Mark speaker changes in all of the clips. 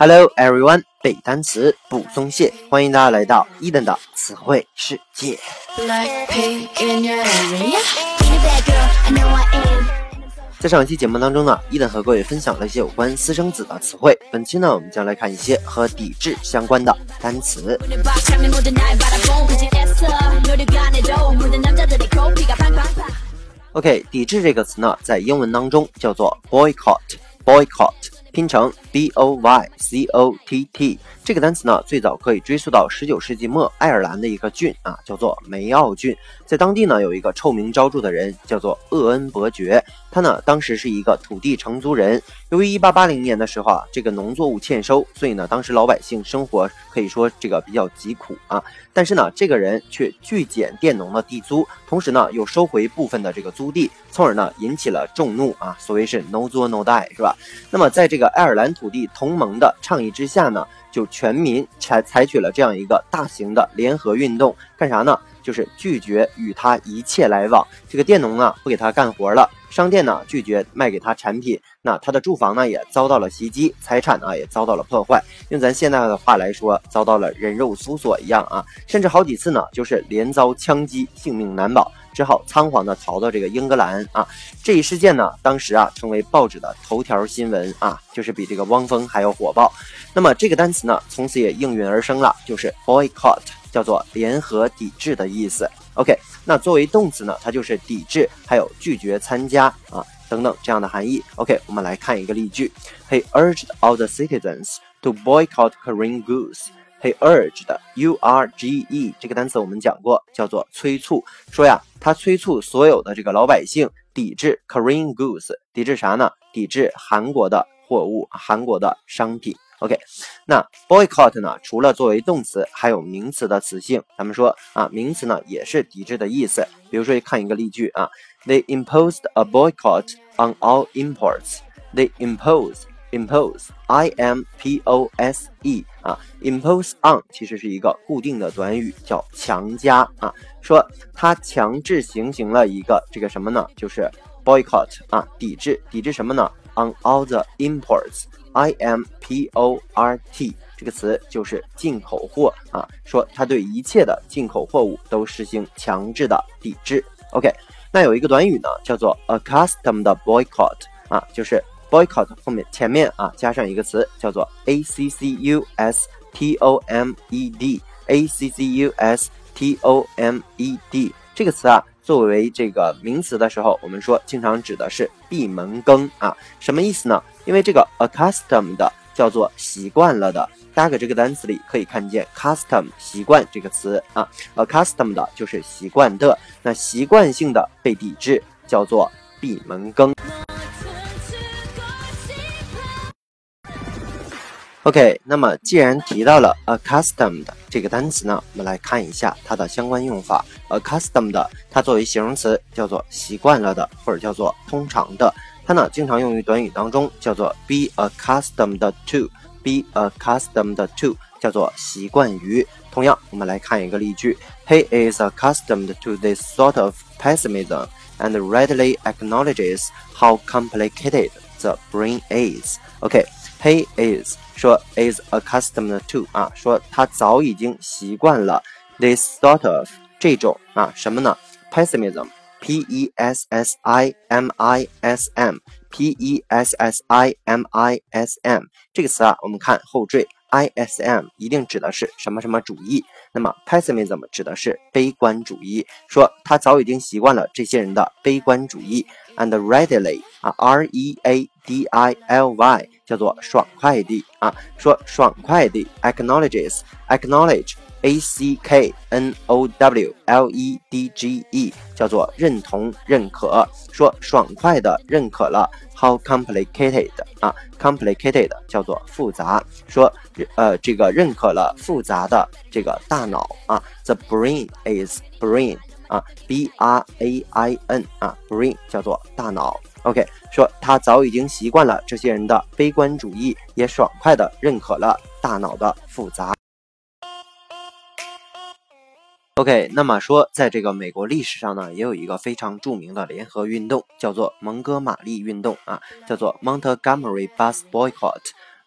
Speaker 1: Hello everyone，背单词不松懈，欢迎大家来到伊登的词汇世界。在上一期节目当中呢，伊登和各位分享了一些有关私生子的词汇。本期呢，我们将来看一些和抵制相关的单词。OK，抵制这个词呢，在英文当中叫做 boycott，boycott。拼成 b o y c o t t 这个单词呢，最早可以追溯到十九世纪末爱尔兰的一个郡啊，叫做梅奥郡。在当地呢，有一个臭名昭著的人，叫做厄恩伯爵。他呢，当时是一个土地承租人。由于一八八零年的时候啊，这个农作物欠收，所以呢，当时老百姓生活可以说这个比较疾苦啊。但是呢，这个人却拒减佃农的地租，同时呢，又收回部分的这个租地，从而呢，引起了众怒啊。所谓是 no 作 no die 是吧？那么在这个爱尔兰土地同盟的倡议之下呢，就全民采采取了这样一个大型的联合运动，干啥呢？就是拒绝与他一切来往，这个佃农呢不给他干活了，商店呢拒绝卖给他产品，那他的住房呢也遭到了袭击，财产呢也遭到了破坏，用咱现在的话来说，遭到了人肉搜索一样啊，甚至好几次呢就是连遭枪击，性命难保，只好仓皇的逃到这个英格兰啊。这一事件呢，当时啊成为报纸的头条新闻啊，就是比这个汪峰还要火爆。那么这个单词呢，从此也应运而生了，就是 boycott。叫做联合抵制的意思。OK，那作为动词呢，它就是抵制，还有拒绝参加啊等等这样的含义。OK，我们来看一个例句：He urged all the citizens to boycott Korean goods. He urged U R G E 这个单词我们讲过，叫做催促。说呀，他催促所有的这个老百姓抵制 Korean goods，抵制啥呢？抵制韩国的货物，韩国的商品。OK，那 boycott 呢？除了作为动词，还有名词的词性。咱们说啊，名词呢也是抵制的意思。比如说，看一个例句啊，They imposed a boycott on all imports. They imposed. Impose, I M P O S E 啊，impose on 其实是一个固定的短语，叫强加啊。说它强制行行了一个这个什么呢？就是 boycott 啊，抵制，抵制什么呢？On all the imports. I M P O R T 这个词就是进口货啊，说它对一切的进口货物都实行强制的抵制。OK，那有一个短语呢，叫做 accustomed boycott 啊，就是 boycott 后面前面啊加上一个词叫做 A C C U S T O M E D，A C C U S T O M E D 这个词啊。作为这个名词的时候，我们说经常指的是闭门羹啊，什么意思呢？因为这个 accustomed 叫做习惯了的，大家搁这个单词里可以看见 custom 习惯这个词啊，accustomed 就是习惯的，那习惯性的被抵制叫做闭门羹。OK，那么既然提到了 accustomed 这个单词呢，我们来看一下它的相关用法。accustomed 它作为形容词叫做习惯了的，或者叫做通常的。它呢经常用于短语当中，叫做 be accustomed to，be accustomed to 叫做习惯于。同样，我们来看一个例句：He is accustomed to this sort of pessimism and readily acknowledges how complicated the brain is. OK。He is 说 is accustomed to 啊，说他早已经习惯了 this sort of 这种啊什么呢？pessimism，p e s s i m i s m，p e s s i m i s m 这个词啊，我们看后缀 i s m 一定指的是什么什么主义。 那么 pessimism 指的是悲观主义，说他早已经习惯了这些人的悲观主义。and readily 啊，r e a d i l y 叫做爽快地啊，说爽快地 acknowledges acknowledge a c k n o w l e d g e 叫做认同认可，说爽快的认可了 how complicated 啊，complicated 叫做复杂，说呃这个认可了复杂的这个大脑啊，the brain is brain。啊，b r a i n 啊，brain 叫做大脑。OK，说他早已经习惯了这些人的悲观主义，也爽快的认可了大脑的复杂。OK，那么说，在这个美国历史上呢，也有一个非常著名的联合运动，叫做蒙哥马利运动啊，叫做 Montgomery Bus Boycott。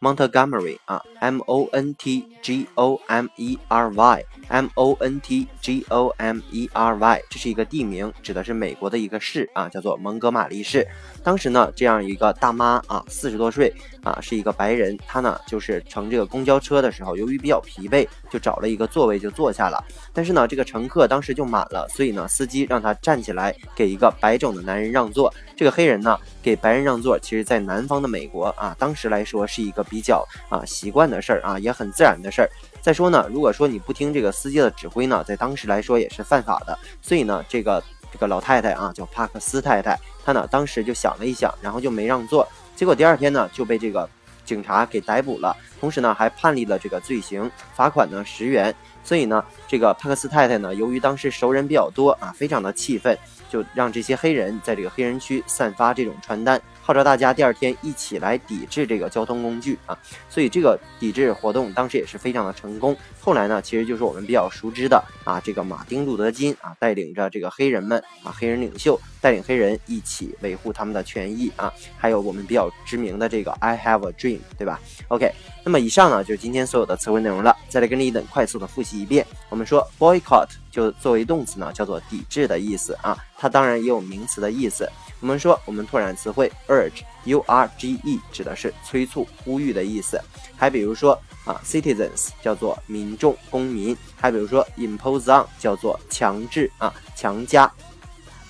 Speaker 1: Montgomery 啊，M O N T G O M E R Y，M O N T G O M E R Y，这是一个地名，指的是美国的一个市啊，叫做蒙哥马利市。当时呢，这样一个大妈啊，四十多岁啊，是一个白人，她呢就是乘这个公交车的时候，由于比较疲惫，就找了一个座位就坐下了。但是呢，这个乘客当时就满了，所以呢，司机让他站起来给一个白种的男人让座。这个黑人呢给白人让座，其实在南方的美国啊，当时来说是一个比较啊习惯的事儿啊，也很自然的事儿。再说呢，如果说你不听这个司机的指挥呢，在当时来说也是犯法的。所以呢，这个这个老太太啊，叫帕克斯太太，她呢当时就想了一想，然后就没让座。结果第二天呢就被这个警察给逮捕了，同时呢还判立了这个罪行，罚款呢十元。所以呢，这个帕克斯太太呢，由于当时熟人比较多啊，非常的气愤。就让这些黑人在这个黑人区散发这种传单。号召大家第二天一起来抵制这个交通工具啊，所以这个抵制活动当时也是非常的成功。后来呢，其实就是我们比较熟知的啊，这个马丁路德金啊，带领着这个黑人们啊，黑人领袖带领黑人一起维护他们的权益啊，还有我们比较知名的这个 I have a dream，对吧？OK，那么以上呢就是今天所有的词汇内容了。再来跟着一等快速的复习一遍。我们说 boycott 就作为动词呢，叫做抵制的意思啊，它当然也有名词的意思。我们说，我们拓展词汇，urge，u r g e，指的是催促、呼吁的意思。还比如说啊，citizens 叫做民众、公民。还比如说，impose on 叫做强制啊、强加。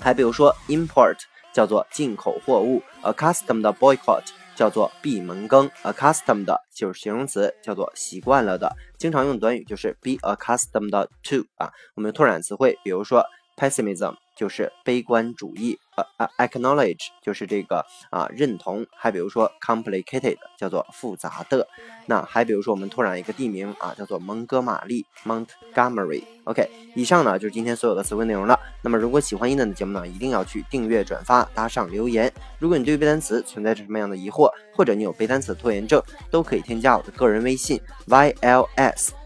Speaker 1: 还比如说，import 叫做进口货物。accustomed boycott 叫做闭门羹。accustomed 就是形容词，叫做习惯了的。经常用短语就是 be accustomed to 啊。我们拓展词汇，比如说 pessimism。就是悲观主义，呃呃，acknowledge 就是这个啊认同，还比如说 complicated 叫做复杂的，那还比如说我们拓展一个地名啊，叫做蒙哥马利 Montgomery。OK，以上呢就是今天所有的词汇内容了。那么如果喜欢伊能的节目呢，一定要去订阅、转发、打赏、留言。如果你对背单词存在着什么样的疑惑，或者你有背单词拖延症，都可以添加我的个人微信 yls